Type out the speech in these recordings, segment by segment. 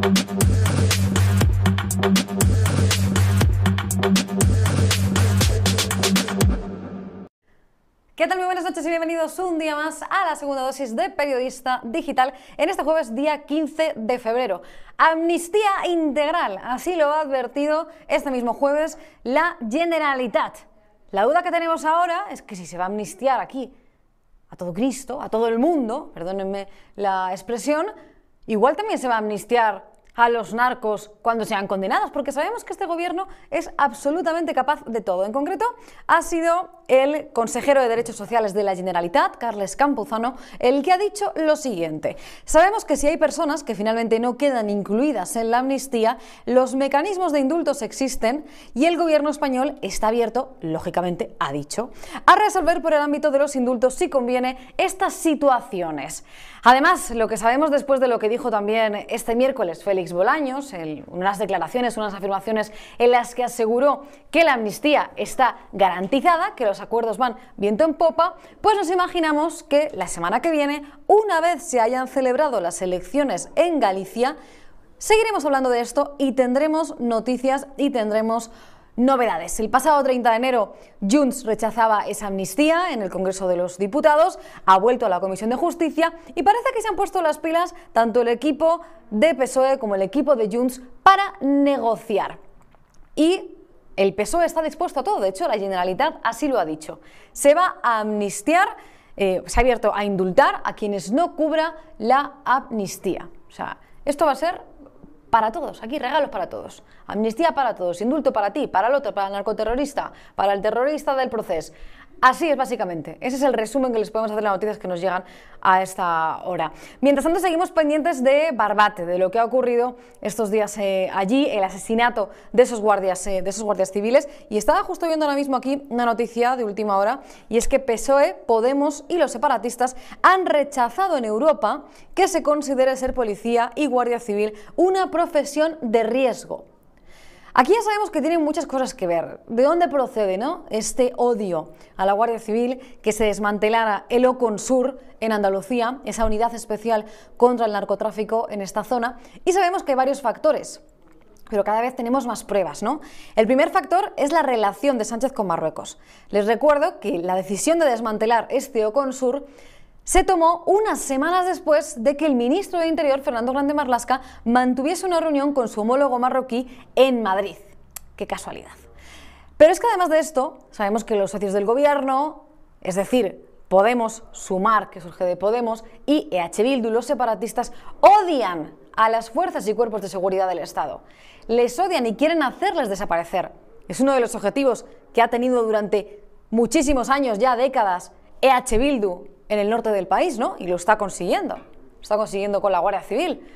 ¿Qué tal? Muy buenas noches y bienvenidos un día más a la segunda dosis de Periodista Digital en este jueves día 15 de febrero. Amnistía integral, así lo ha advertido este mismo jueves la Generalitat. La duda que tenemos ahora es que si se va a amnistiar aquí a todo Cristo, a todo el mundo, perdónenme la expresión, igual también se va a amnistiar a los narcos cuando sean condenados, porque sabemos que este gobierno es absolutamente capaz de todo. En concreto, ha sido el consejero de Derechos Sociales de la Generalitat, Carles Campuzano, el que ha dicho lo siguiente. Sabemos que si hay personas que finalmente no quedan incluidas en la amnistía, los mecanismos de indultos existen y el gobierno español está abierto, lógicamente, ha dicho, a resolver por el ámbito de los indultos si conviene estas situaciones. Además, lo que sabemos después de lo que dijo también este miércoles Félix Bolaños, unas declaraciones, unas afirmaciones en las que aseguró que la amnistía está garantizada, que los acuerdos van viento en popa, pues nos imaginamos que la semana que viene, una vez se hayan celebrado las elecciones en Galicia, seguiremos hablando de esto y tendremos noticias y tendremos novedades. El pasado 30 de enero, Junts rechazaba esa amnistía en el Congreso de los Diputados, ha vuelto a la Comisión de Justicia y parece que se han puesto las pilas tanto el equipo de PSOE como el equipo de Junts para negociar. Y el PSOE está dispuesto a todo, de hecho la Generalitat así lo ha dicho. Se va a amnistiar, eh, se ha abierto a indultar a quienes no cubra la amnistía. O sea, esto va a ser para todos, aquí regalos para todos. Amnistía para todos, indulto para ti, para el otro, para el narcoterrorista, para el terrorista del proceso. Así es, básicamente. Ese es el resumen que les podemos hacer las noticias que nos llegan a esta hora. Mientras tanto, seguimos pendientes de Barbate, de lo que ha ocurrido estos días eh, allí, el asesinato de esos, guardias, eh, de esos guardias civiles. Y estaba justo viendo ahora mismo aquí una noticia de última hora, y es que PSOE, Podemos y los separatistas han rechazado en Europa que se considere ser policía y guardia civil una profesión de riesgo. Aquí ya sabemos que tienen muchas cosas que ver. ¿De dónde procede ¿no? este odio a la Guardia Civil que se desmantelara el Oconsur en Andalucía, esa unidad especial contra el narcotráfico en esta zona? Y sabemos que hay varios factores pero cada vez tenemos más pruebas, ¿no? El primer factor es la relación de Sánchez con Marruecos. Les recuerdo que la decisión de desmantelar este Oconsur se tomó unas semanas después de que el ministro de Interior, Fernando Grande Marlasca, mantuviese una reunión con su homólogo marroquí en Madrid. Qué casualidad. Pero es que además de esto, sabemos que los socios del gobierno, es decir, Podemos, Sumar, que surge de Podemos, y EH Bildu, los separatistas, odian a las fuerzas y cuerpos de seguridad del Estado. Les odian y quieren hacerles desaparecer. Es uno de los objetivos que ha tenido durante muchísimos años, ya décadas, EH Bildu en el norte del país, ¿no? Y lo está consiguiendo. Está consiguiendo con la Guardia Civil.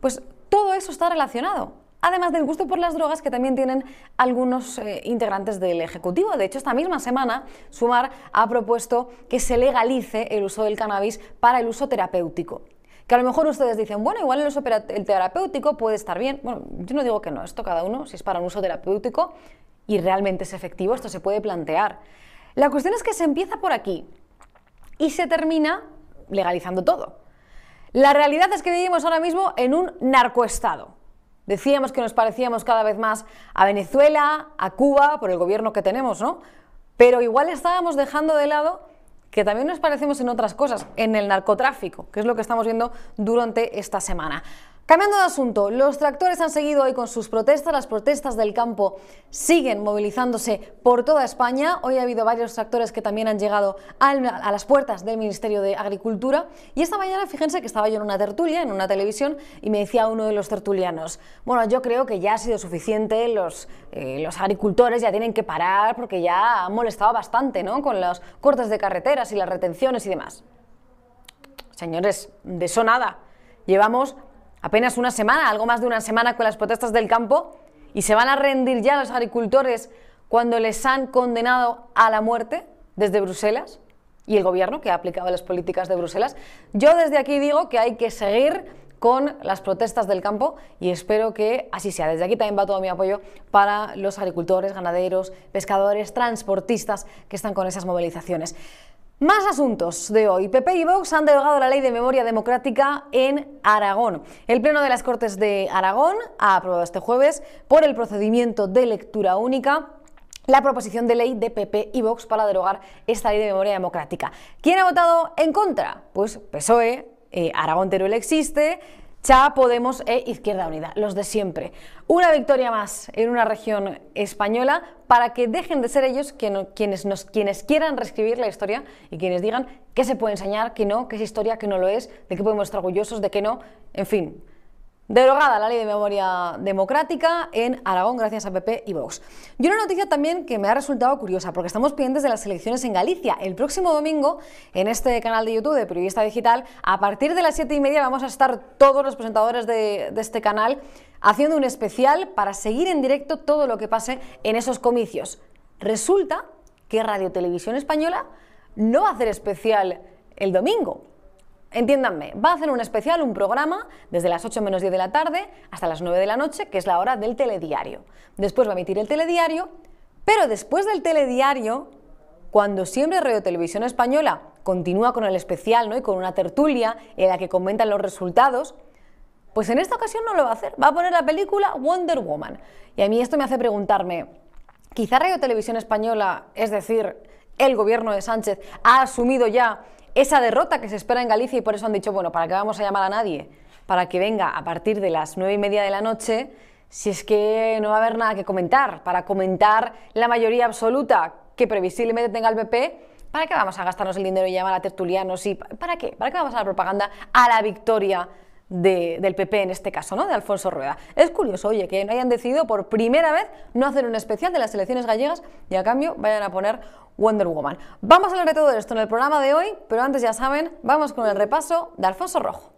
Pues todo eso está relacionado. Además del gusto por las drogas que también tienen algunos eh, integrantes del Ejecutivo. De hecho, esta misma semana, Sumar ha propuesto que se legalice el uso del cannabis para el uso terapéutico. Que a lo mejor ustedes dicen, bueno, igual el uso terapéutico puede estar bien. Bueno, yo no digo que no, esto cada uno, si es para un uso terapéutico y realmente es efectivo, esto se puede plantear. La cuestión es que se empieza por aquí y se termina legalizando todo. La realidad es que vivimos ahora mismo en un narcoestado. Decíamos que nos parecíamos cada vez más a Venezuela, a Cuba, por el gobierno que tenemos, ¿no? Pero igual estábamos dejando de lado que también nos parecemos en otras cosas, en el narcotráfico, que es lo que estamos viendo durante esta semana. Cambiando de asunto, los tractores han seguido hoy con sus protestas. Las protestas del campo siguen movilizándose por toda España. Hoy ha habido varios tractores que también han llegado a las puertas del Ministerio de Agricultura. Y esta mañana, fíjense que estaba yo en una tertulia, en una televisión, y me decía uno de los tertulianos, bueno, yo creo que ya ha sido suficiente, los, eh, agricultores ya tienen que parar porque ya han molestado bastante ¿no? con los cortes de carreteras y las retenciones y demás. Señores, de eso nada. Llevamos apenas una semana, algo más de una semana con las protestas del campo y se van a rendir ya los agricultores cuando les han condenado a la muerte desde Bruselas y el gobierno que ha aplicado las políticas de Bruselas. Yo desde aquí digo que hay que seguir con las protestas del campo y espero que así sea. Desde aquí también va todo mi apoyo para los agricultores, ganaderos, pescadores, transportistas que están con esas movilizaciones. Más asuntos de hoy. PP y Vox han derogado la ley de memoria democrática en Aragón. El Pleno de las Cortes de Aragón ha aprobado este jueves por el procedimiento de lectura única la proposición de ley de PP y Vox para derogar esta ley de memoria democrática. ¿Quién ha votado en contra? Pues PSOE, eh, Aragón Teruel existe, CHA, Podemos e Izquierda Unida, los de siempre. Una victoria más en una región española para que dejen de ser ellos quienes, quieran reescribir la historia y quienes digan qué se puede enseñar, qué no, qué es historia, qué no lo es, de qué podemos estar orgullosos, de qué no, en fin. Derogada la ley de memoria democrática en Aragón gracias a PP y Vox. Y una noticia también que me ha resultado curiosa, porque estamos pendientes de las elecciones en Galicia. El próximo domingo, en este canal de YouTube de Periodista Digital, a partir de las siete y media vamos a estar todos los presentadores de, de este canal haciendo un especial para seguir en directo todo lo que pase en esos comicios. Resulta que Radio Televisión Española no va a hacer especial el domingo, Entiéndanme, va a hacer un especial, un programa, desde las 8 menos 10 de la tarde hasta las 9 de la noche, que es la hora del telediario. Después va a emitir el telediario, pero después del telediario, cuando siempre Radio Televisión Española continúa con el especial ¿no? y con una tertulia en la que comentan los resultados, pues en esta ocasión no lo va a hacer. Va a poner la película Wonder Woman. Y a mí esto me hace preguntarme, quizá Radio Televisión Española, es decir, el gobierno de Sánchez, ha asumido ya esa derrota que se espera en Galicia y por eso han dicho, bueno, ¿para qué vamos a llamar a nadie? Para que venga a partir de las nueve y media de la noche, si es que no va a haber nada que comentar, para comentar la mayoría absoluta que previsiblemente tenga el PP, ¿para qué vamos a gastarnos el dinero y llamar a tertulianos? Y, ¿Para qué? ¿Para qué vamos a dar propaganda a la victoria del PP en este caso, ¿no? De Alfonso Rueda. Es curioso, oye, que no hayan decidido por primera vez no hacer un especial de las elecciones gallegas y a cambio vayan a poner Wonder Woman. Vamos a hablar de todo esto en el programa de hoy, pero antes ya saben, vamos con el repaso de Alfonso Rojo.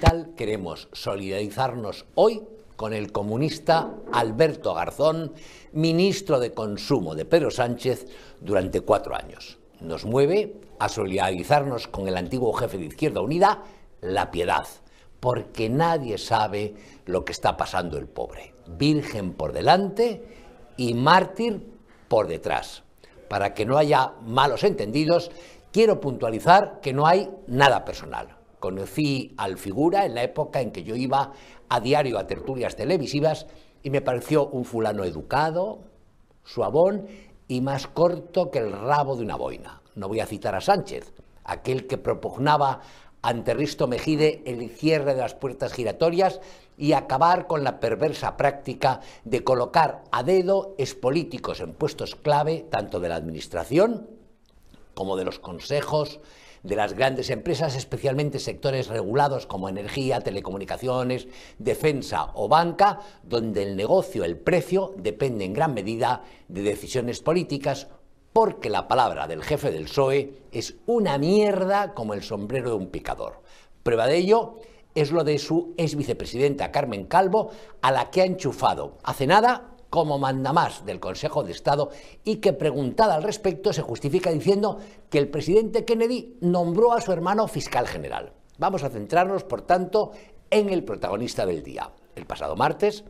Tal queremos solidarizarnos hoy con el comunista Alberto Garzón, ministro de Consumo de Pedro Sánchez durante cuatro años. Nos mueve a solidarizarnos con el antiguo jefe de Izquierda Unida, la piedad, porque nadie sabe lo que está pasando el pobre. Virgen por delante y mártir por detrás. Para que no haya malos entendidos, quiero puntualizar que no hay nada personal. Conocí al figura en la época en que yo iba a diario a tertulias televisivas y me pareció un fulano educado, suavón y más corto que el rabo de una boina. No voy a citar a Sánchez, aquel que propugnaba ante Risto Mejide el cierre de las puertas giratorias y acabar con la perversa práctica de colocar a dedo expolíticos en puestos clave tanto de la Administración como de los consejos de las grandes empresas, especialmente sectores regulados como energía, telecomunicaciones, defensa o banca, donde el negocio, el precio, depende en gran medida de decisiones políticas porque la palabra del jefe del PSOE es una mierda como el sombrero de un picador. Prueba de ello es lo de su ex vicepresidenta Carmen Calvo, a la que ha enchufado hace nada como mandamás del Consejo de Estado y que preguntada al respecto se justifica diciendo que el presidente Kennedy nombró a su hermano fiscal general. Vamos a centrarnos, por tanto, en el protagonista del día. El pasado martes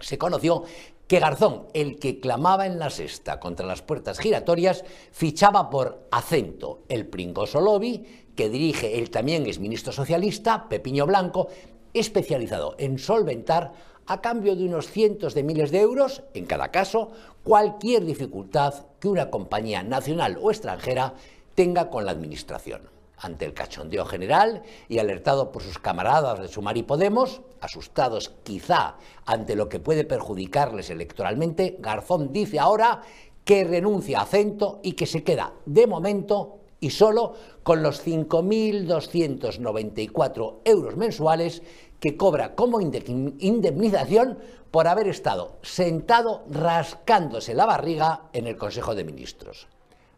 se conoció que Garzón, el que clamaba en la sexta contra las puertas giratorias, fichaba por Acento, el pringoso lobby que dirige el también exministro socialista, Pepiño Blanco, especializado en solventar a cambio de unos cientos de miles de euros, en cada caso, cualquier dificultad que una compañía nacional o extranjera tenga con la Administración ante el cachondeo general y alertado por sus camaradas de Sumar y Podemos, asustados quizá ante lo que puede perjudicarles electoralmente, Garzón dice ahora que renuncia a Cento y que se queda de momento y solo con los 5.294 euros mensuales que cobra como indemnización por haber estado sentado rascándose la barriga en el Consejo de Ministros.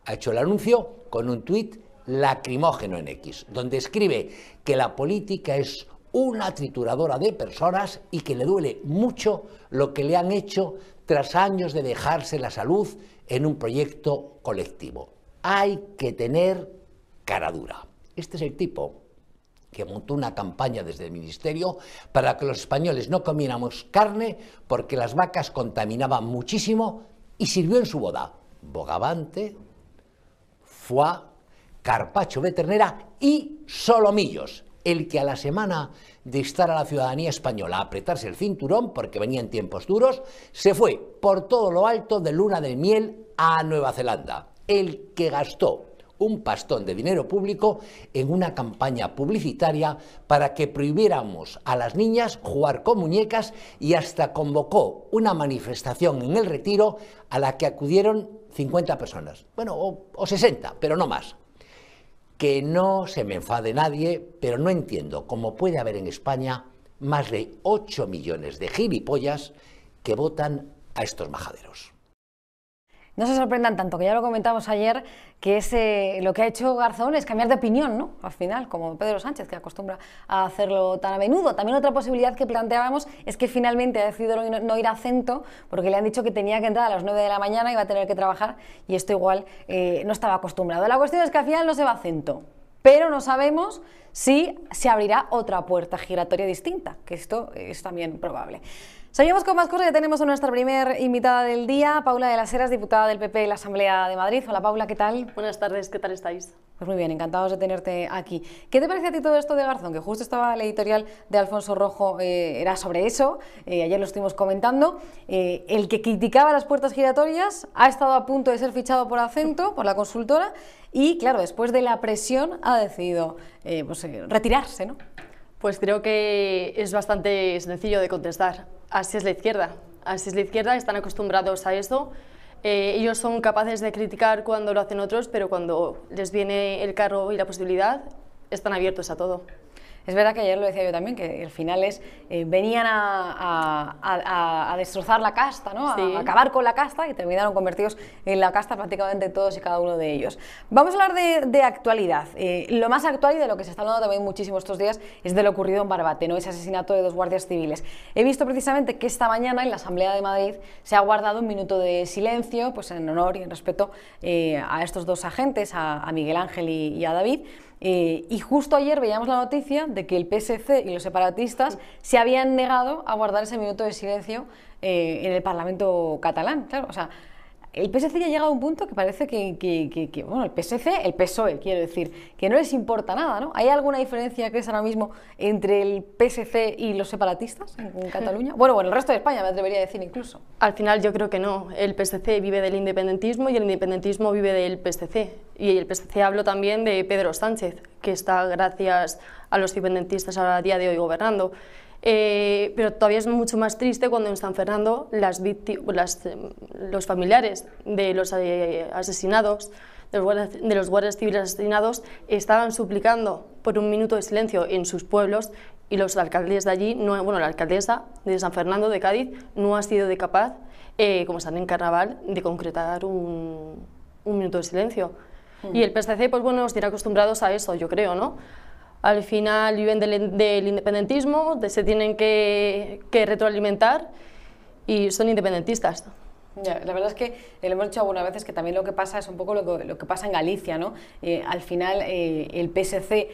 Ha hecho el anuncio con un tuit lacrimógeno en X, donde escribe que la política es una trituradora de personas y que le duele mucho lo que le han hecho tras años de dejarse la salud en un proyecto colectivo. Hay que tener cara dura. Este es el tipo que montó una campaña desde el Ministerio para que los españoles no comiéramos carne porque las vacas contaminaban muchísimo y sirvió en su boda bogavante, foie, carpacho de ternera y solomillos, el que a la semana de estar a la ciudadanía española a apretarse el cinturón porque venían tiempos duros, se fue por todo lo alto de luna de miel a Nueva Zelanda, el que gastó un pastón de dinero público en una campaña publicitaria para que prohibiéramos a las niñas jugar con muñecas y hasta convocó una manifestación en el retiro a la que acudieron 50 personas, bueno, o, o 60, pero no más. Que no se me enfade nadie, pero no entiendo cómo puede haber en España más de 8 millones de gilipollas que votan a estos majaderos no se sorprendan tanto, que ya lo comentamos ayer, que es, lo que ha hecho Garzón es cambiar de opinión, ¿no? Al final, como Pedro Sánchez, que acostumbra a hacerlo tan a menudo. También otra posibilidad que planteábamos es que finalmente ha decidido no, ir a Cento, porque le han dicho que tenía que entrar a las 9 de la mañana y va a tener que trabajar, y esto igual eh, no estaba acostumbrado. La cuestión es que al final no se va a Cento, pero no sabemos si se abrirá otra puerta giratoria distinta, que esto es también probable. Seguimos con más cosas. Ya tenemos a nuestra primera invitada del día, Paula de las Heras, diputada del PP en la Asamblea de Madrid. Hola Paula, ¿qué tal? Buenas tardes, ¿qué tal estáis? Pues muy bien, encantados de tenerte aquí. ¿Qué te parece a ti todo esto de Garzón? Que justo estaba el editorial de Alfonso Rojo, eh, era sobre eso, eh, ayer lo estuvimos comentando. Eh, el que criticaba las puertas giratorias ha estado a punto de ser fichado por Acento, por la consultora, y claro, después de la presión ha decidido pues, retirarse, ¿no? Pues creo que es bastante sencillo de contestar. Así es la izquierda. Así es la izquierda, están acostumbrados a esto. Eh, ellos son capaces de criticar cuando lo hacen otros, pero cuando les viene el carro y la posibilidad, están abiertos a todo. Es verdad que ayer lo decía yo también, que el final es, eh, venían a, destrozar la casta, ¿no? a acabar con la casta y terminaron convertidos en la casta prácticamente todos y cada uno de ellos. Vamos a hablar de, actualidad. Eh, lo más actual y de lo que se está hablando también muchísimo estos días es de lo ocurrido en Barbate, ¿no? ese asesinato de dos guardias civiles. He visto precisamente que esta mañana en la Asamblea de Madrid se ha guardado un minuto de silencio pues en honor y en respeto eh, a estos dos agentes, a, Miguel Ángel y a David. Eh, y justo ayer veíamos la noticia de que el PSC y los separatistas se habían negado a guardar ese minuto de silencio eh, en el Parlamento catalán. Claro, o sea, el PSC ya ha llegado a un punto que parece que, bueno, el PSC, el PSOE, quiero decir, que no les importa nada, ¿no? ¿Hay alguna diferencia, que es ahora mismo, entre el PSC y los separatistas en, Cataluña? Bueno, bueno, el resto de España me atrevería a decir incluso. Al final yo creo que no. El PSC vive del independentismo y el independentismo vive del PSC. Y el PSC hablo también de Pedro Sánchez, que está gracias a los independentistas a día de hoy gobernando. Eh, pero todavía es mucho más triste cuando en San Fernando las, los familiares de los eh, asesinados, de los, guardias, de los guardias civiles asesinados, estaban suplicando por un minuto de silencio en sus pueblos y los alcaldes de allí, no, bueno, la alcaldesa de San Fernando de Cádiz no ha sido de capaz, eh, como están en carnaval, de concretar un, un minuto de silencio. Mm. Y el PSC, pues bueno, nos acostumbrados a eso, yo creo, ¿no? Al final viven del, independentismo, se tienen que, retroalimentar y son independentistas. la verdad es que lo hemos dicho algunas veces que también lo que pasa es un poco lo que, pasa en Galicia, ¿no? Eh, al final eh, el PSC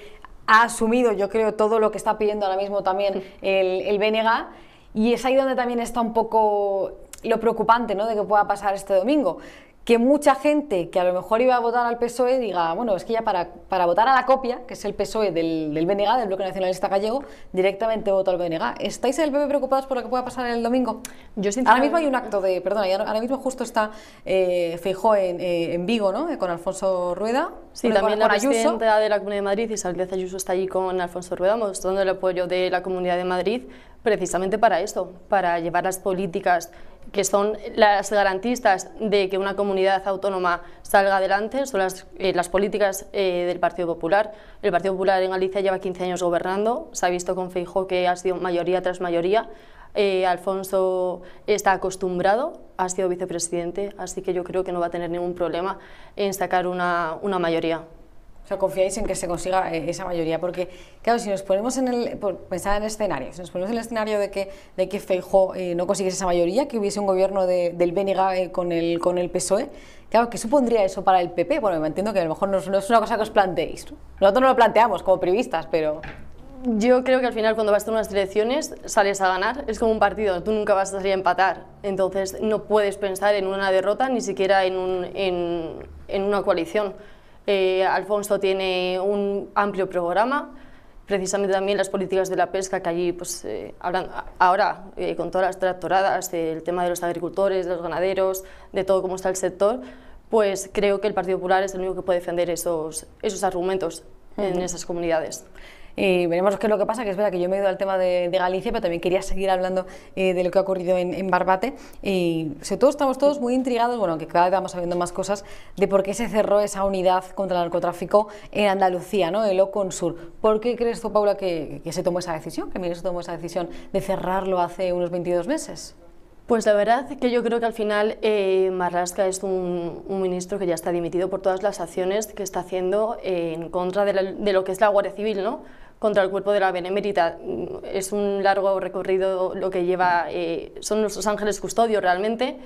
ha asumido, yo creo, todo lo que está pidiendo ahora mismo también el, el BNG y es ahí donde también está un poco lo preocupante ¿no? de que pueda pasar este domingo que mucha gente que a lo mejor iba a votar al PSOE diga, bueno, es que ya para, para votar a la copia, que es el PSOE del, del BNG, del Bloque Nacionalista Gallego, directamente voto al BNG. ¿Estáis en el PP preocupados por lo que pueda pasar el domingo? Yo Ahora mismo hay un acto de, perdona, ahora mismo justo está eh, Feijó en, eh, en, Vigo, ¿no? Con Alfonso Rueda. Sí, también la presidenta de la Comunidad de Madrid, Isabel Ayuso, está allí con Alfonso Rueda, mostrando el apoyo de la Comunidad de Madrid precisamente para esto, para llevar las políticas que son las garantistas de que una comunidad autónoma salga adelante, son las, eh, las políticas eh, del Partido Popular. El Partido Popular en Galicia lleva 15 años gobernando, se ha visto con Feijó que ha sido mayoría tras mayoría. Eh, Alfonso está acostumbrado, ha sido vicepresidente, así que yo creo que no va a tener ningún problema en sacar una, una mayoría. Sea, confiáis en que se consiga eh, esa mayoría, porque, claro, si nos ponemos en el, por pensar en el escenario, si nos ponemos en el escenario de que, de que Feijóo eh, no consiguiese esa mayoría, que hubiese un gobierno del BNG eh, con, el, con el PSOE, claro, ¿qué supondría eso para el PP? Bueno, me entiendo que a lo mejor no, es una cosa que os planteéis, nosotros no lo planteamos como periodistas, pero... Yo creo que al final cuando vas a unas elecciones sales a ganar, es como un partido, tú nunca vas a salir a empatar, entonces no puedes pensar en una derrota ni siquiera en, un, en, en una coalición. Eh, Alfonso tiene un amplio programa, precisamente también las políticas de la pesca que allí, pues, eh, ahora eh, con todas las tractoradas, el tema de los agricultores, de los ganaderos, de todo cómo está el sector, pues creo que el Partido Popular es el único que puede defender esos, esos argumentos en esas comunidades. Y veremos qué es lo que pasa, que es verdad que yo me he ido al tema de, Galicia, pero también quería seguir hablando eh, de lo que ha ocurrido en, Barbate. Y sobre todo estamos todos muy intrigados, bueno, que cada vez vamos sabiendo más cosas, de por qué se cerró esa unidad contra el narcotráfico en Andalucía, ¿no? el Oconsur. ¿Por qué crees tú, Paula, que, se tomó esa decisión, que se tomó esa decisión de cerrarlo hace unos 22 meses? Pues la verdad que yo creo que al final eh, Marlasca es un, ministro que ya está dimitido por todas las acciones que está haciendo en contra de, lo que es la Guardia Civil, ¿no? contra el cuerpo de la Benemérita. Es un largo recorrido lo que lleva, eh, son nuestros ángeles custodios realmente,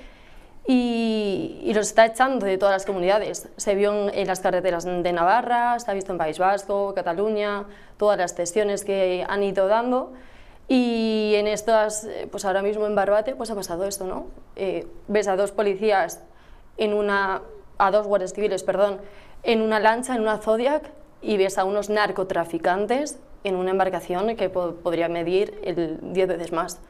y, y, los está echando de todas las comunidades. Se vio en, las carreteras de Navarra, se ha visto en País Vasco, Cataluña, todas las cesiones que han ido dando. Y en estas, eh, pues ahora mismo en Barbate, pues ha pasado esto, ¿no? Eh, ves a dos policías en una, a dos guardias civiles, perdón, en una lancha, en una Zodiac, y ves a unos narcotraficantes en una embarcación que podría medir el 10 veces más.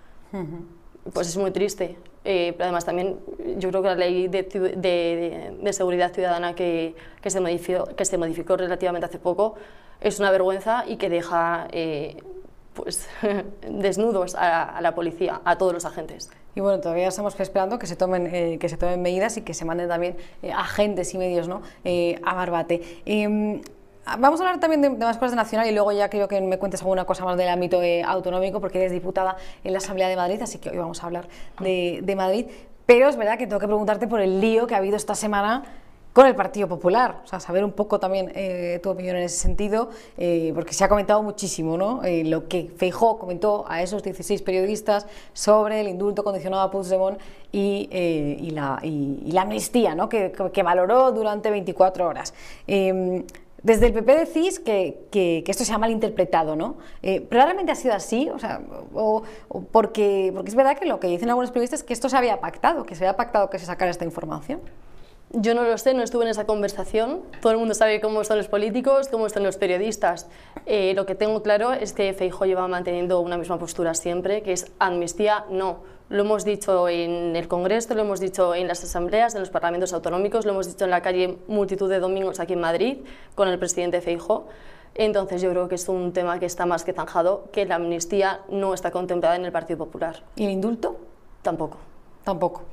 Pues es muy triste. Eh, pero además también yo creo que la ley de, de, de seguridad ciudadana que, que, se modificó, que se modificó relativamente hace poco es una vergüenza y que deja eh, pues, desnudos a, la policía, a todos los agentes. Y bueno, todavía estamos esperando que se tomen, eh, que se tomen medidas y que se manden también agentes y medios ¿no? a Barbate. Em, Vamos a hablar también de, más cosas de nacional y luego ya quiero que me cuentes alguna cosa más del ámbito eh, autonómico porque eres diputada en la Asamblea de Madrid, así que hoy vamos a hablar de, Madrid. Pero es verdad que tengo que preguntarte por el lío que ha habido esta semana con el Partido Popular, o sea, saber un poco también eh, tu opinión en ese sentido, eh, porque se ha comentado muchísimo, ¿no? lo que Feijó comentó a esos 16 periodistas sobre el indulto condicionado a Puigdemont y, y, la, y, la, amnistía, ¿no? Que, valoró durante 24 horas. Desde el PP decís que, esto se ha malinterpretado, ¿no? Eh, ¿Realmente ha sido así? O sea, porque es verdad que lo que dicen algunos periodistas es que esto se había pactado, que se había pactado que se sacara esta información. Yo no lo sé, no estuve en esa conversación. Todo el mundo sabe cómo están los políticos, cómo están los periodistas. Eh, lo que tengo claro es que Feijóo lleva manteniendo una misma postura siempre, que es amnistía no. Lo hemos dicho en el Congreso, lo hemos dicho en las asambleas, en los parlamentos autonómicos, lo hemos dicho en la calle multitud de domingos aquí en Madrid con el presidente Feijóo. Entonces yo creo que es un tema que está más que zanjado, que la amnistía no está contemplada en el Partido Popular. ¿Y el indulto? Tampoco. Tampoco.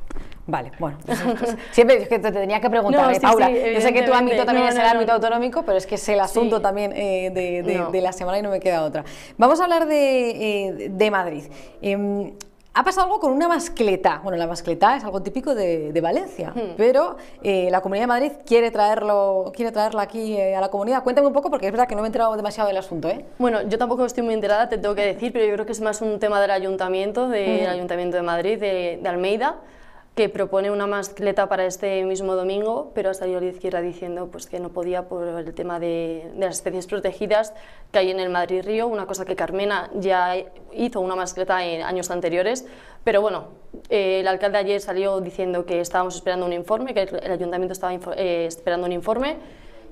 Vale, bueno. Pues, siempre es que te tenía que preguntar, Paula. yo sé que tu ámbito también es el ámbito autonómico, pero es que es el asunto también eh, de, la semana y no me queda otra. Vamos a hablar de, eh, Madrid. Em, ha pasado algo con una mascleta. Bueno, la mascleta es algo típico de, Valencia, hmm. pero eh, la Comunidad de Madrid quiere traerlo, quiere traerla aquí a la comunidad. Cuéntame un poco, porque es verdad que no me he enterado demasiado del asunto. ¿eh? Bueno, yo tampoco estoy muy enterada, te tengo que decir, pero yo creo que es más un tema del Ayuntamiento, del Ayuntamiento de Madrid, de, de Almeida que propone una mascleta para este mismo domingo, pero ha salido la izquierda diciendo pues, que no podía por el tema de, las especies protegidas que hay en el Madrid Río, una cosa que Carmena ya hizo una mascleta en años anteriores, pero bueno, eh, el alcalde ayer salió diciendo que estábamos esperando un informe, que el, ayuntamiento estaba eh, esperando un informe,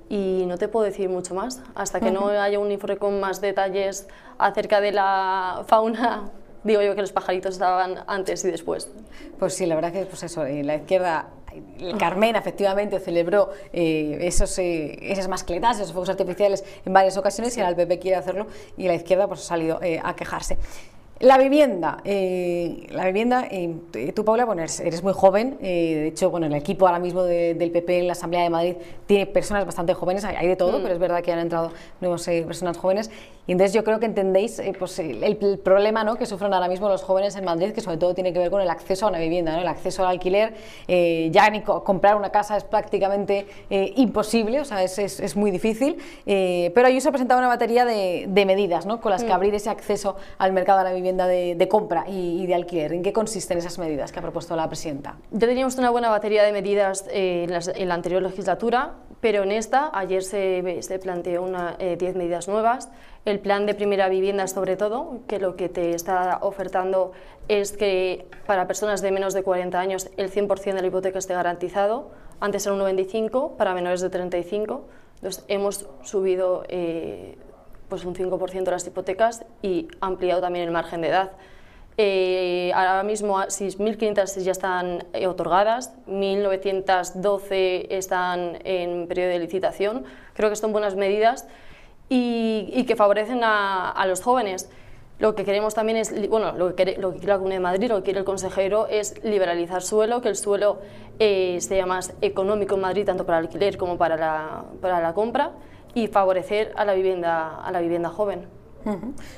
y no te puedo decir mucho más. Hasta que no haya un informe con más detalles acerca de la fauna digo yo que los pajaritos estaban antes y después. Pues sí, la verdad que pues eso, la izquierda Carmen efectivamente celebró eh, esos, eh, esas mascletas, esos fuegos artificiales en varias ocasiones y ahora el PP quiere hacerlo y la izquierda pues ha salido eh, a quejarse. La vivienda, eh, la vivienda, eh, tú Paula, bueno, eres, muy joven, eh, de hecho, bueno, el equipo ahora mismo del PP en la Asamblea de Madrid tiene personas bastante jóvenes, hay, de todo, mm. pero es verdad que han entrado nuevas personas jóvenes y entonces yo creo que entendéis pues, el, problema ¿no? que sufren ahora mismo los jóvenes en Madrid, que sobre todo tiene que ver con el acceso a una vivienda, ¿no? el acceso al alquiler, ya ni comprar una casa es prácticamente imposible, o sea, es, es, muy difícil, pero se ha presentado una batería de, de medidas ¿no? con las que mm. abrir ese acceso al mercado de la vivienda de, compra y, de alquiler. ¿En qué consisten esas medidas que ha propuesto la presidenta? Ya teníamos una buena batería de medidas eh, en, la anterior legislatura, pero en esta, ayer se, se planteó 10 eh, medidas nuevas. El plan de primera vivienda, sobre todo, que lo que te está ofertando es que para personas de menos de 40 años el 100% de la hipoteca esté garantizado. Antes era un 95, para menores de 35. Entonces, hemos subido eh, pues un 5% las hipotecas y ampliado también el margen de edad. Eh, ahora mismo 6.500 ya están eh, otorgadas, 1.912 están en periodo de licitación. Creo que son buenas medidas y, que favorecen a, los jóvenes. Lo que queremos también es, bueno, lo que, quiere, lo que quiere la Comunidad de Madrid, lo que quiere el consejero es liberalizar suelo, que el suelo eh, sea más económico en Madrid, tanto para el alquiler como para la, para la compra, y favorecer a la vivienda, a la vivienda joven.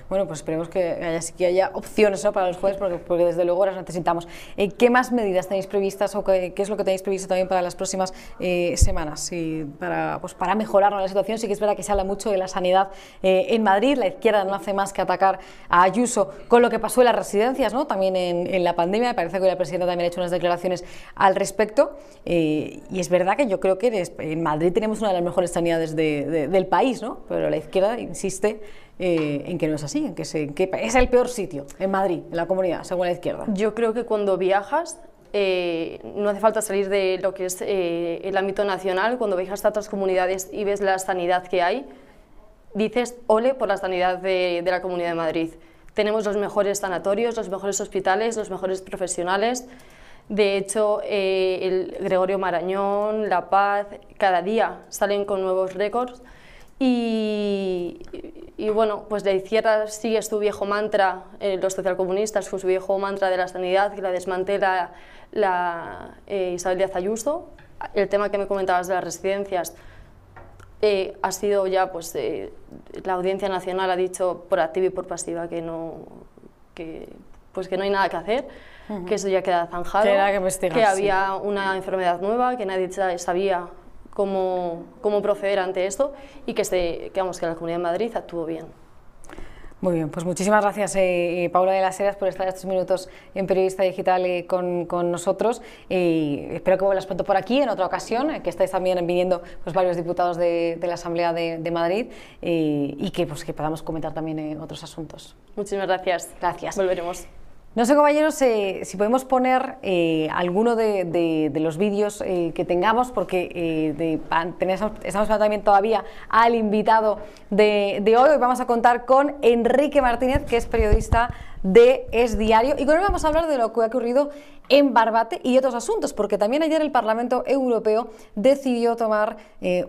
Bueno, pues esperemos que haya, que haya opciones para los jueves, porque, desde luego las necesitamos. Eh, ¿Qué más medidas tenéis previstas o qué, es lo que tenéis previsto también para las próximas eh, semanas y para, pues, para mejorar la situación? Sí que es verdad que se habla mucho de la sanidad eh, en Madrid, la izquierda no hace más que atacar a Ayuso con lo que pasó en las residencias, ¿no? también en, la pandemia, parece que la presidenta también ha hecho unas declaraciones al respecto y es verdad que yo creo que en Madrid tenemos una de las mejores sanidades del país, ¿no? pero la izquierda insiste eh, en que no es así, en que, es el peor sitio en Madrid, en la comunidad, según la izquierda. Yo creo que cuando viajas eh, no hace falta salir de lo que es eh, el ámbito nacional, cuando viajas a otras comunidades y ves la sanidad que hay, dices ole por la sanidad de, de la Comunidad de Madrid. Tenemos los mejores sanatorios, los mejores hospitales, los mejores profesionales. De hecho, el Gregorio Marañón, La Paz, cada día salen con nuevos récords. Y, y bueno, pues la izquierda sigue su viejo mantra, eh, los socialcomunistas, su viejo mantra de la sanidad, que la desmantela la eh, Isabel Díaz Ayuso. El tema que me comentabas de las residencias eh, ha sido ya, pues la Audiencia Nacional ha dicho por activa y por pasiva que no, que, pues que no hay nada que hacer, que eso ya queda zanjado, que, que había una enfermedad nueva, que nadie sabía cómo, cómo proceder ante esto y que, se, que, vamos, que la Comunidad de Madrid actuó bien. Muy bien, pues muchísimas gracias eh, Paula de las Heras por estar estos minutos en Periodista Digital eh, con, con, nosotros y espero que vuelvas pronto por aquí en otra ocasión, eh, que estáis también viniendo pues, varios diputados de, de la Asamblea de, de Madrid y que, pues, que podamos comentar también otros asuntos. Muchísimas gracias. Gracias. Volveremos. No sé, compañeros, eh, si podemos poner eh, alguno de, los vídeos eh, que tengamos, porque estamos también todavía al invitado de, de hoy. Hoy vamos a contar con Enrique Martínez, que es periodista de Es Diario, y con él vamos a hablar de lo que ha ocurrido en Barbate y otros asuntos, porque también ayer el Parlamento Europeo decidió tomar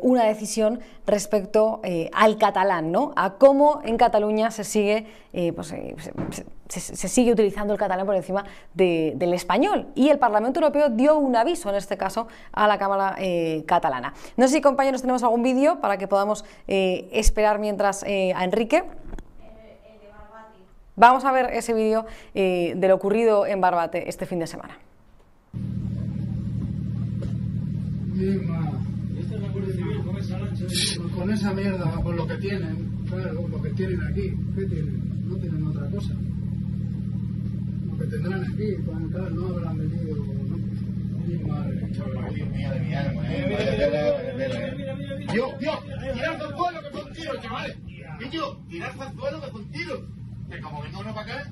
una decisión respecto al catalán, ¿no? a cómo en Cataluña se sigue, pues, sigue utilizando el catalán por encima del español. Y el Parlamento Europeo dio un aviso, en este caso, a la Cámara catalana. No sé si, compañeros, tenemos algún vídeo para que podamos esperar mientras a Enrique. Vamos a ver ese vídeo eh, de lo ocurrido en Barbate este fin de semana. Con esa mierda, con lo que tienen, claro, lo que tienen aquí. No tienen otra cosa. Que tendrán aquí, claro, no habrán venido. Madre, Dios mío, de mi alma, eh. Dios, Dios, tirad al suelo que son tiros, chavales. Niño, tirad al suelo que son tiros que como venga uno para acá,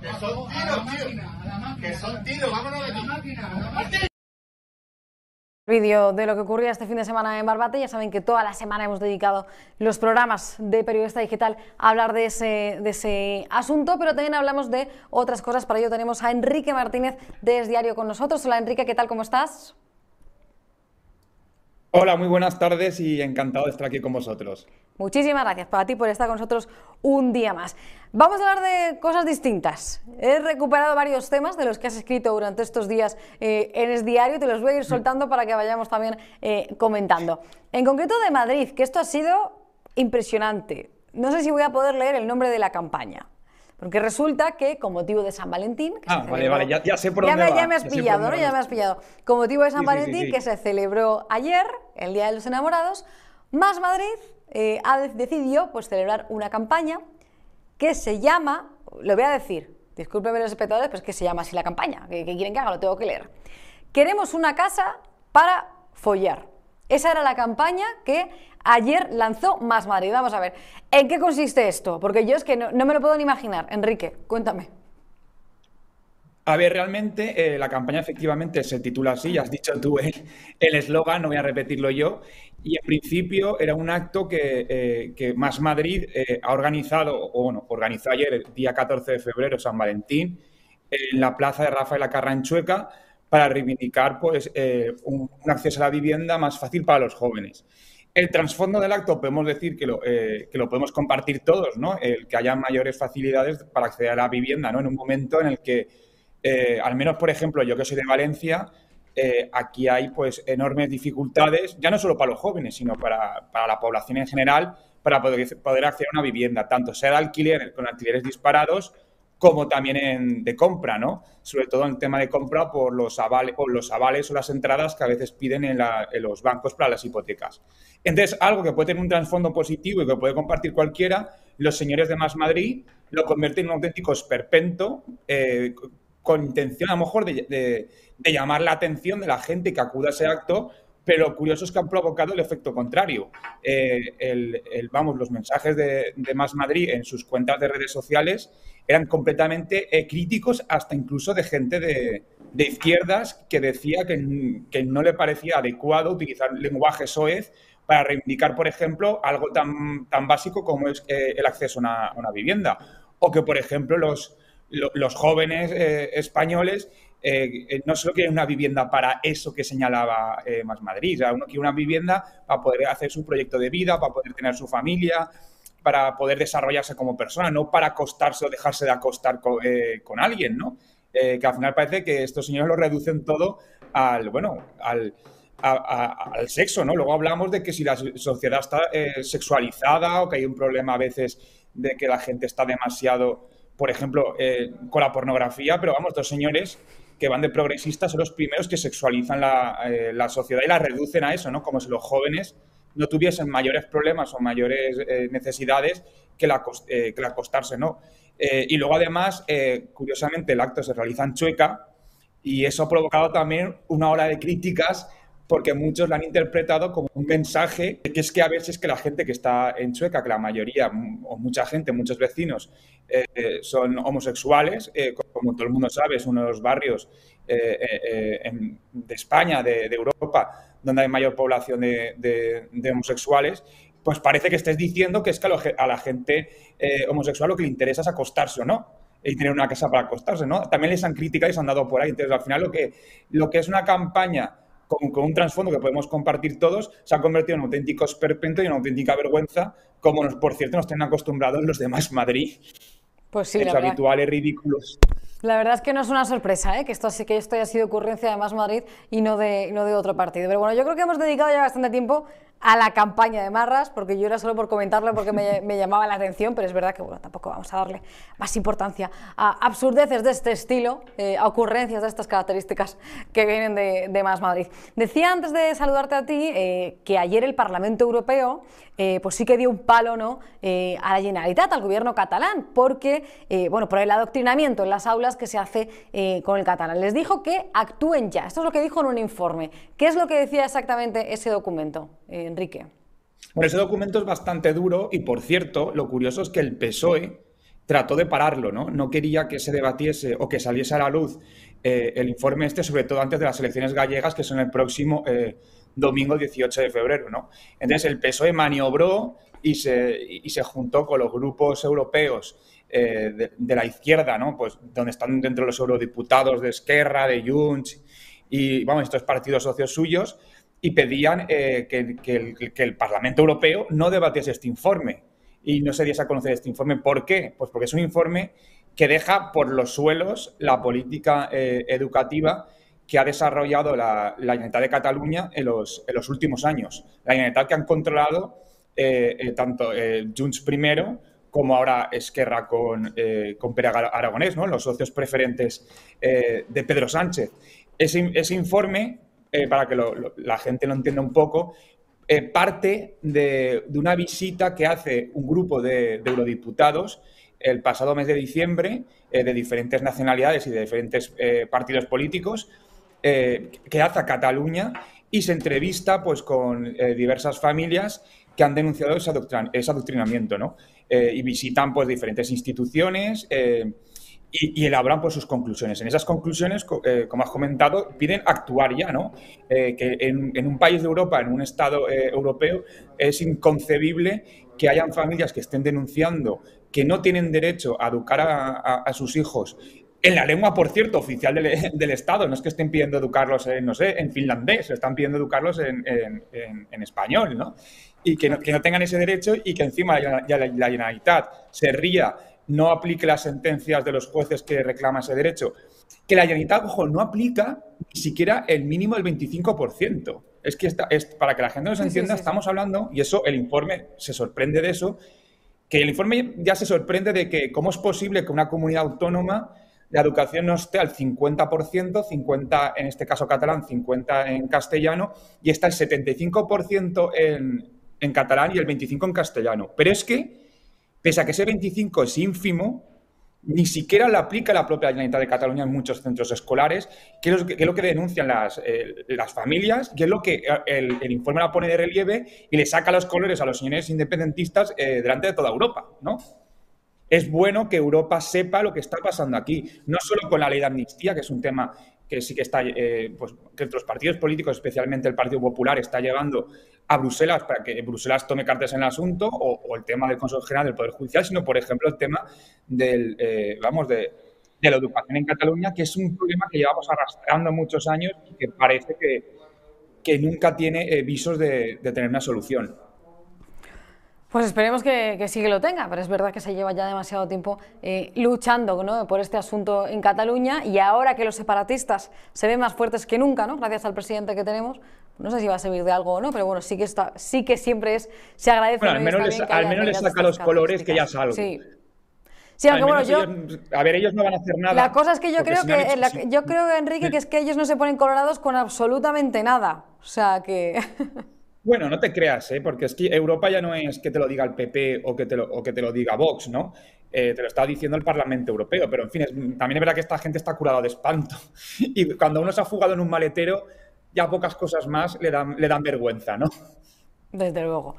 que son tiros, tío. Que son tiros, vámonos de aquí. Vídeo de lo que ocurría este fin de semana en Barbate. Ya saben que toda la semana hemos dedicado los programas de Periodista Digital a hablar de ese, de ese asunto, pero también hablamos de otras cosas. Para ello tenemos a Enrique Martínez de Diario con nosotros. Hola Enrique, ¿qué tal? ¿Cómo estás? Hola, muy buenas tardes y encantado de estar aquí con vosotros. Muchísimas gracias para ti por estar con nosotros un día más. Vamos a hablar de cosas distintas. He recuperado varios temas de los que has escrito durante estos días eh, en Es Diario y te los voy a ir soltando para que vayamos también eh, comentando. En concreto de Madrid, que esto ha sido impresionante. No sé si voy a poder leer el nombre de la campaña. Porque resulta que con motivo de San Valentín... ah, vale, vale, ya, sé por dónde me, va. Ya me has pillado, ¿no? Ya me has pillado. Con motivo de San Valentín, que se celebró ayer, el Día de los Enamorados, Más Madrid eh, ha decidido pues, celebrar una campaña que se llama, lo voy a decir, discúlpenme los espectadores, pero es que se llama así la campaña, que, quieren que haga, lo tengo que leer. Queremos una casa para follar. Esa era la campaña que ayer lanzó Más Madrid. Vamos a ver, ¿en qué consiste esto? Porque yo es que no, no me lo puedo ni imaginar. Enrique, cuéntame. A ver, realmente eh, la campaña efectivamente se titula así, ya has dicho tú el eslogan, no voy a repetirlo yo, y en principio era un acto que, eh, Más Madrid eh, ha organizado, o bueno, organizó ayer, el día 14 de febrero, San Valentín, en la plaza de Rafael Acarra en Chueca, para reivindicar pues, un, acceso a la vivienda más fácil para los jóvenes. El trasfondo del acto podemos decir que lo, que lo podemos compartir todos, ¿no? El que haya mayores facilidades para acceder a la vivienda, ¿no? En un momento en el que eh, al menos, por ejemplo, yo que soy de Valencia, eh, aquí hay pues enormes dificultades, ya no solo para los jóvenes, sino para, la población en general, para poder, poder, acceder a una vivienda, tanto sea de alquiler con alquileres disparados, como también de compra, ¿no? Sobre todo en el tema de compra por los, avales, los avales o las entradas que a veces piden en, en, los bancos para las hipotecas. Entonces, algo que puede tener un trasfondo positivo y que puede compartir cualquiera, los señores de Más Madrid lo convierten en un auténtico esperpento, eh, con intención a lo mejor de, llamar la atención de la gente que acuda a ese acto, pero curioso es que han provocado el efecto contrario. Eh, el, vamos, los mensajes de, Más Madrid en sus cuentas de redes sociales eran completamente eh, críticos, hasta incluso de gente de, izquierdas que decía que, no le parecía adecuado utilizar lenguaje soez para reivindicar, por ejemplo, algo tan, tan básico como es eh, el acceso a una vivienda. O que, por ejemplo, los, los jóvenes eh, españoles eh, eh, no solo quieren una vivienda para eso que señalaba Más Madrid, uno quiere una vivienda para poder hacer su proyecto de vida, para poder tener su familia, para poder desarrollarse como persona, no para acostarse o dejarse de acostar con, alguien, ¿no? que al final parece que estos señores lo reducen todo al, bueno, al, al sexo, ¿no? Luego hablamos de que si la sociedad está sexualizada o que hay un problema a veces de que la gente está demasiado por ejemplo, eh, con la pornografía, pero vamos, dos señores que van de progresistas son los primeros que sexualizan la, eh, sociedad y la reducen a eso, ¿no? Como si los jóvenes no tuviesen mayores problemas o mayores eh, necesidades que la, que acostarse, ¿no? y luego, además, curiosamente, el acto se realiza en Chueca y eso ha provocado también una ola de críticas porque muchos lo han interpretado como un mensaje que es que a veces que la gente que está en Chueca, que la mayoría o mucha gente, muchos vecinos eh, son homosexuales, eh, como todo el mundo sabe, es uno de los barrios eh, de España, de, Europa, donde hay mayor población de, homosexuales, pues parece que estés diciendo que es que a la gente homosexual lo que le interesa es acostarse o no y tener una casa para acostarse, ¿no? También les han criticado y se han dado por ahí. Entonces, al final, lo que, lo que es una campaña con, con, un trasfondo que podemos compartir todos, se ha convertido en un auténtico esperpento y una auténtica vergüenza, como nos, por cierto nos tienen acostumbrados los demás Madrid pues sí, es habituales ridículos. La verdad es que no es una sorpresa, ¿eh? que esto sí que esto haya sido ocurrencia de Más Madrid y no de, no de otro partido. Pero bueno, yo creo que hemos dedicado ya bastante tiempo a la campaña de Marras, porque yo era solo por comentarlo porque me, llamaba la atención, pero es verdad que bueno, tampoco vamos a darle más importancia a absurdeces de este estilo, eh, a ocurrencias de estas características que vienen de, Más Madrid. Decía antes de saludarte a ti eh, que ayer el Parlamento Europeo eh, pues sí que dio un palo ¿no? a la Generalitat, al gobierno catalán, porque, bueno, por el adoctrinamiento en las aulas que se hace con el catalán. Les dijo que actúen ya. Esto es lo que dijo en un informe. ¿Qué es lo que decía exactamente ese documento? Enrique. Bueno, ese documento es bastante duro y, por cierto, lo curioso es que el PSOE trató de pararlo, ¿no? No quería que se debatiese o que saliese a la luz eh, el informe este, sobre todo antes de las elecciones gallegas, que son el próximo eh, domingo 18 de febrero, ¿no? Entonces el PSOE maniobró y se, se juntó con los grupos europeos eh, de, la izquierda, ¿no? Pues donde están dentro los eurodiputados de Esquerra, de Junts y, vamos, estos partidos socios suyos, y pedían eh, que, el, Parlamento Europeo no debatiese este informe y no se diese a conocer este informe. ¿Por qué? Pues porque es un informe que deja por los suelos la política eh, educativa que ha desarrollado la, la de Cataluña en los, últimos años. La Generalitat que han controlado eh, tanto Junts primero como ahora Esquerra con, con Pere Aragonés, ¿no? los socios preferentes de Pedro Sánchez. Ese informe eh, para que la gente lo entienda un poco, eh, parte de, una visita que hace un grupo de, eurodiputados el pasado mes de diciembre, eh, de diferentes nacionalidades y de diferentes partidos políticos, que hace a Cataluña y se entrevista pues, con diversas familias que han denunciado ese, adoctrinamiento, ¿no? y visitan pues, diferentes instituciones y, elaboran pues, sus conclusiones. En esas conclusiones, eh, como has comentado, piden actuar ya, ¿no? Eh, que en, un país de Europa, en un Estado eh, europeo, es inconcebible que hayan familias que estén denunciando que no tienen derecho a educar a, sus hijos en la lengua, por cierto, oficial del, Estado. No es que estén pidiendo educarlos en, no sé, en finlandés, están pidiendo educarlos en, español, ¿no? Y que, ¿no? que no, tengan ese derecho y que encima ya la, la Generalitat se ría no aplique las sentencias de los jueces que reclaman ese derecho. Que la Generalitat, ojo, no aplica ni siquiera el mínimo del 25%. Es que es, para que la gente nos entienda, estamos hablando, y eso el informe se sorprende de eso, que el informe ya se sorprende de que cómo es posible que una comunidad autónoma la educación no esté al 50%, 50 en este caso catalán, 50 en castellano, y está el 75% en, en catalán y el 25% en castellano. Pero es que pese a que ese 25 es ínfimo, ni siquiera lo aplica la propia Generalitat de Cataluña en muchos centros escolares, que es lo que, denuncian las, eh, las, familias, que es lo que eh, el, informe la pone de relieve y le saca los colores a los señores independentistas eh, delante de toda Europa, ¿no? Es bueno que Europa sepa lo que está pasando aquí, no solo con la ley de amnistía, que es un tema que sí que está, pues, que los partidos políticos, especialmente el Partido Popular, está llevando a Bruselas para que Bruselas tome cartas en el asunto o, el tema del Consejo General del Poder Judicial, sino, por ejemplo, el tema del, eh, vamos, de, la educación en Cataluña, que es un problema que llevamos arrastrando muchos años y que parece que, que nunca tiene eh, visos de, tener una solución. Pues esperemos que, que, sí que lo tenga, pero es verdad que se lleva ya demasiado tiempo eh, luchando ¿no? por este asunto en Cataluña y ahora que los separatistas se ven más fuertes que nunca, ¿no? gracias al presidente que tenemos, no sé si va a servir de algo o no, pero bueno, sí que está, sí que siempre es, se agradece. Bueno, al menos, les, al menos le saca los colores que ya salgo. Sí. Sí, aunque bueno, yo. a ver, ellos no van a hacer nada. La cosa es que yo creo que, yo creo, Enrique, que es que ellos no se ponen colorados con absolutamente nada. O sea que. Bueno, no te creas, ¿eh? porque es que Europa ya no es que te lo diga el PP o que te lo, o que te lo diga Vox, ¿no? Eh, te lo está diciendo el Parlamento Europeo, pero en fin, también es verdad que esta gente está curada de espanto. Y cuando uno se ha fugado en un maletero, ya pocas cosas más le dan, le dan vergüenza, ¿no? Desde luego.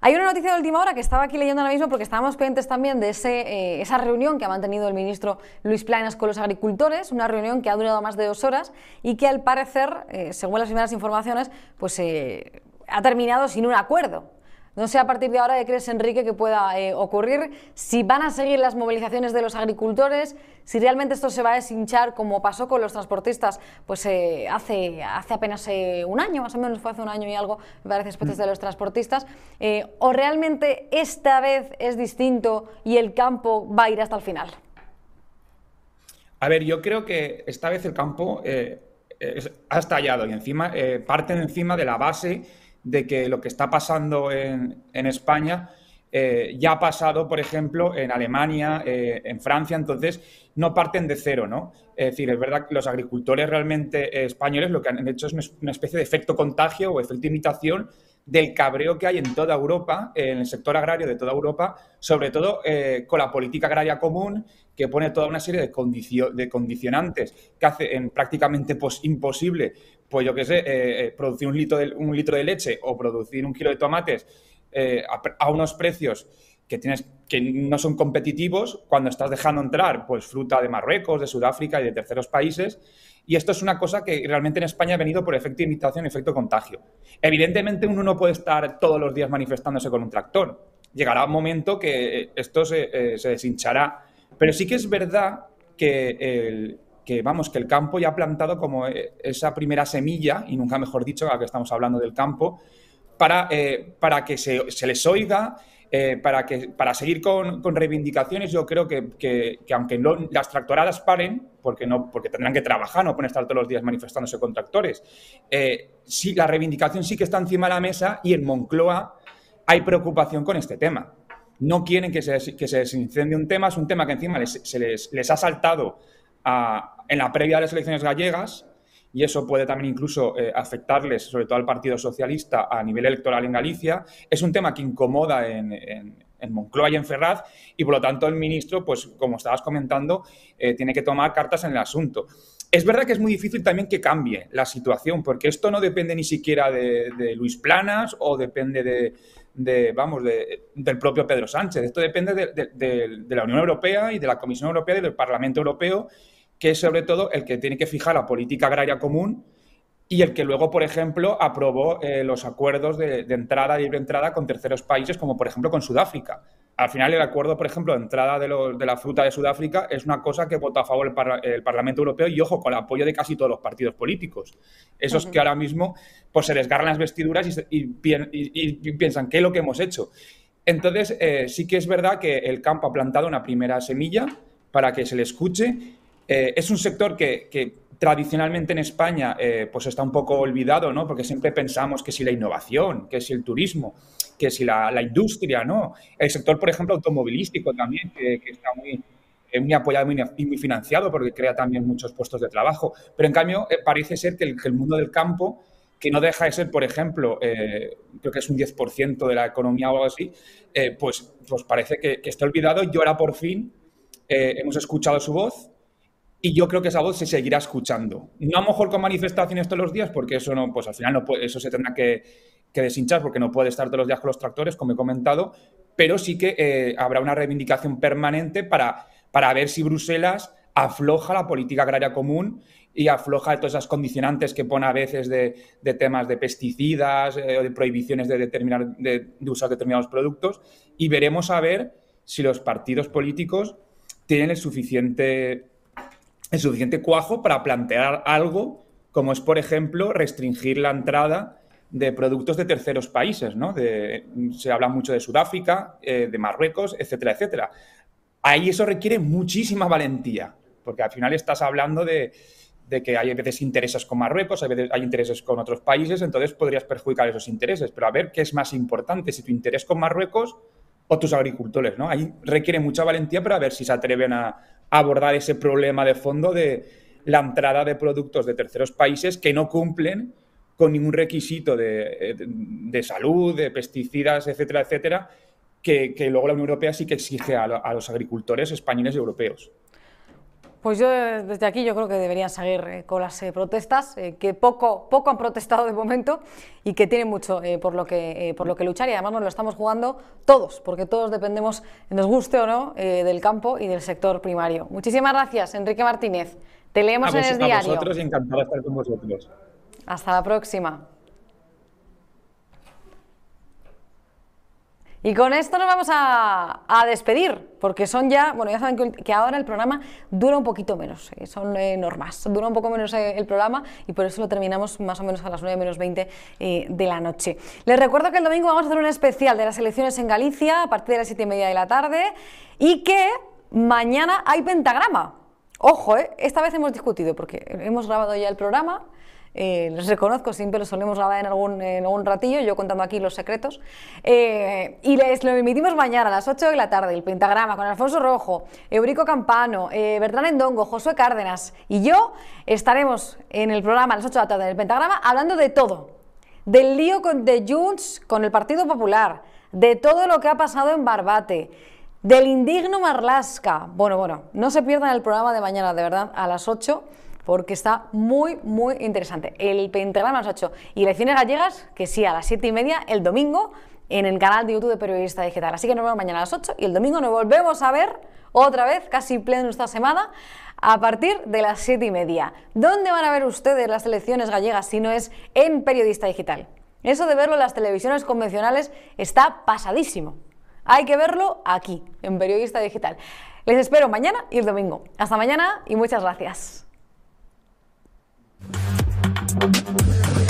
Hay una noticia de última hora que estaba aquí leyendo ahora mismo porque estábamos pendientes también de ese, eh, esa reunión que ha mantenido el ministro Luis Planas con los agricultores, una reunión que ha durado más de dos horas y que al parecer, eh, según las primeras informaciones, pues ha terminado sin un acuerdo. No sé a partir de ahora qué crees, Enrique, que pueda eh, ocurrir, si van a seguir las movilizaciones de los agricultores, si realmente esto se va a deshinchar como pasó con los transportistas pues eh, hace, hace apenas eh, un año, más o menos fue hace un año y algo, me parece, después de los transportistas, o realmente esta vez es distinto y el campo va a ir hasta el final. A ver, yo creo que esta vez el campo ha estallado y encima parten encima de la base de que lo que está pasando en, España eh, ya ha pasado, por ejemplo, en Alemania, eh, en Francia, entonces no parten de cero, ¿no? Es decir, es verdad que los agricultores realmente españoles lo que han hecho es una especie de efecto contagio o efecto imitación del cabreo que hay en toda Europa, en el sector agrario de toda Europa, sobre todo eh, con la política agraria común, que pone toda una serie de, condicionantes que hace en prácticamente imposible pues yo qué sé, eh, eh, producir un litro, de, un litro de leche o producir un kilo de tomates eh, a, unos precios que, tienes, que no son competitivos cuando estás dejando entrar pues, fruta de Marruecos, de Sudáfrica y de terceros países. Y esto es una cosa que realmente en España ha venido por efecto imitación, efecto contagio. Evidentemente uno no puede estar todos los días manifestándose con un tractor. Llegará un momento que esto se, se deshinchará. Pero sí que es verdad que el, que vamos, que el campo ya ha plantado como eh, esa primera semilla, y nunca mejor dicho, a que estamos hablando del campo, para, eh, para que se, les oiga, eh, para, que, para seguir con, reivindicaciones. Yo creo que, aunque las tractoradas paren, porque, no, porque tendrán que trabajar, no pueden estar todos los días manifestándose con tractores, sí, la reivindicación sí que está encima de la mesa y en Moncloa hay preocupación con este tema. No quieren que se, que se un tema, es un tema que encima se les, les ha saltado en la previa de las elecciones gallegas, y eso puede también incluso eh, afectarles, sobre todo al Partido Socialista, a nivel electoral en Galicia. Es un tema que incomoda en, en, Moncloa y en Ferraz, y por lo tanto el ministro, pues como estabas comentando, eh, tiene que tomar cartas en el asunto. Es verdad que es muy difícil también que cambie la situación, porque esto no depende ni siquiera de, Luis Planas o depende de, vamos, del propio Pedro Sánchez. Esto depende de, la Unión Europea y de la Comisión Europea y del Parlamento Europeo, que es sobre todo el que tiene que fijar la política agraria común y el que luego, por ejemplo, aprobó eh, los acuerdos de, entrada, libre entrada con terceros países, como por ejemplo con Sudáfrica. Al final, el acuerdo, por ejemplo, de entrada de, la fruta de Sudáfrica es una cosa que vota a favor el, Parlamento Europeo y, ojo, con el apoyo de casi todos los partidos políticos. Esos que ahora mismo pues, se desgarran las vestiduras y, piensan, ¿qué es lo que hemos hecho? Entonces, eh, sí que es verdad que el campo ha plantado una primera semilla para que se le escuche. Eh, es un sector que tradicionalmente en España eh, pues está un poco olvidado, ¿no? Porque siempre pensamos que si la innovación, que si el turismo, que si la, industria, ¿no? El sector, por ejemplo, automovilístico también, que, está muy, eh, muy apoyado y muy, financiado porque crea también muchos puestos de trabajo. Pero en cambio eh, parece ser que el, mundo del campo, que no deja de ser, por ejemplo, creo que es un 10% de la economía o algo así, pues, pues parece que, que está olvidado y ahora por fin hemos escuchado su voz y yo creo que esa voz se seguirá escuchando. No a lo mejor con manifestaciones todos los días, porque eso no, pues al final eso se tendrá que, deshinchar porque no puede estar todos los días con los tractores, como he comentado, pero sí que eh, habrá una reivindicación permanente para, para ver si Bruselas afloja la política agraria común y afloja todas esas condicionantes que pone a veces de, temas de pesticidas eh, o de prohibiciones de usar determinados productos y veremos a ver si los partidos políticos tienen el suficiente el suficiente cuajo para plantear algo como es, por ejemplo, restringir la entrada de productos de terceros países, ¿no? se habla mucho de Sudáfrica, eh, de Marruecos, etcétera, etcétera. Ahí eso requiere muchísima valentía, porque al final estás hablando de, que hay veces intereses con Marruecos, hay veces intereses con otros países, entonces podrías perjudicar esos intereses. Pero a ver qué es más importante, si tu interés con Marruecos o tus agricultores, ¿no? Ahí requiere mucha valentía, pero a ver si se atreven a, abordar ese problema de fondo de la entrada de productos de terceros países que no cumplen con ningún requisito de, salud, de pesticidas, etcétera, etcétera, que, luego la Unión Europea sí que exige a, a los agricultores españoles y europeos. Pues yo desde aquí yo creo que deberían seguir eh, con las eh, protestas, eh, que poco, poco han protestado de momento y que tienen mucho por, lo que, por lo que luchar y además nos lo estamos jugando todos, porque todos dependemos, nos guste o no, del campo y del sector primario. Muchísimas gracias, Enrique Martínez. Te leemos en el diario. A vosotros y encantado de estar con vosotros. Hasta la próxima. Y con esto nos vamos a, despedir, porque son ya, bueno, ya saben que, ahora el programa dura un poquito menos, eh, son eh, normas, dura un poco menos eh, el programa y por eso lo terminamos más o menos a las 9 menos 20 de la noche. Les recuerdo que el domingo vamos a hacer un especial de las elecciones en Galicia a partir de las 7 y media de la tarde y que mañana hay pentagrama. Ojo, esta vez hemos discutido porque hemos grabado ya el programa, eh, les reconozco, siempre lo solemos grabar en algún, en algún ratillo, yo contando aquí los secretos. Eh, y les lo emitimos mañana a las 8 de la tarde, el pentagrama con Alfonso Rojo, Eurico Campano, eh, Bertrán Endongo, Josué Cárdenas y yo estaremos en el programa a las 8 de la tarde del pentagrama hablando de todo. Del lío con, de Junts con el Partido Popular, de todo lo que ha pasado en Barbate, del indigno Marlasca. Bueno, bueno, no se pierdan el programa de mañana, de verdad, a las 8 porque está muy, muy interesante. El pentagrama a las 8 y elecciones gallegas, que sí, a las 7 y media el domingo en el canal de YouTube de Periodista Digital. Así que nos vemos mañana a las 8 y el domingo nos volvemos a ver otra vez, casi pleno esta semana, a partir de las 7 y media. ¿Dónde van a ver ustedes las elecciones gallegas si no es en Periodista Digital? Eso de verlo en las televisiones convencionales está pasadísimo. Hay que verlo aquí, en Periodista Digital. Les espero mañana y el domingo. Hasta mañana y muchas gracias. Thank you.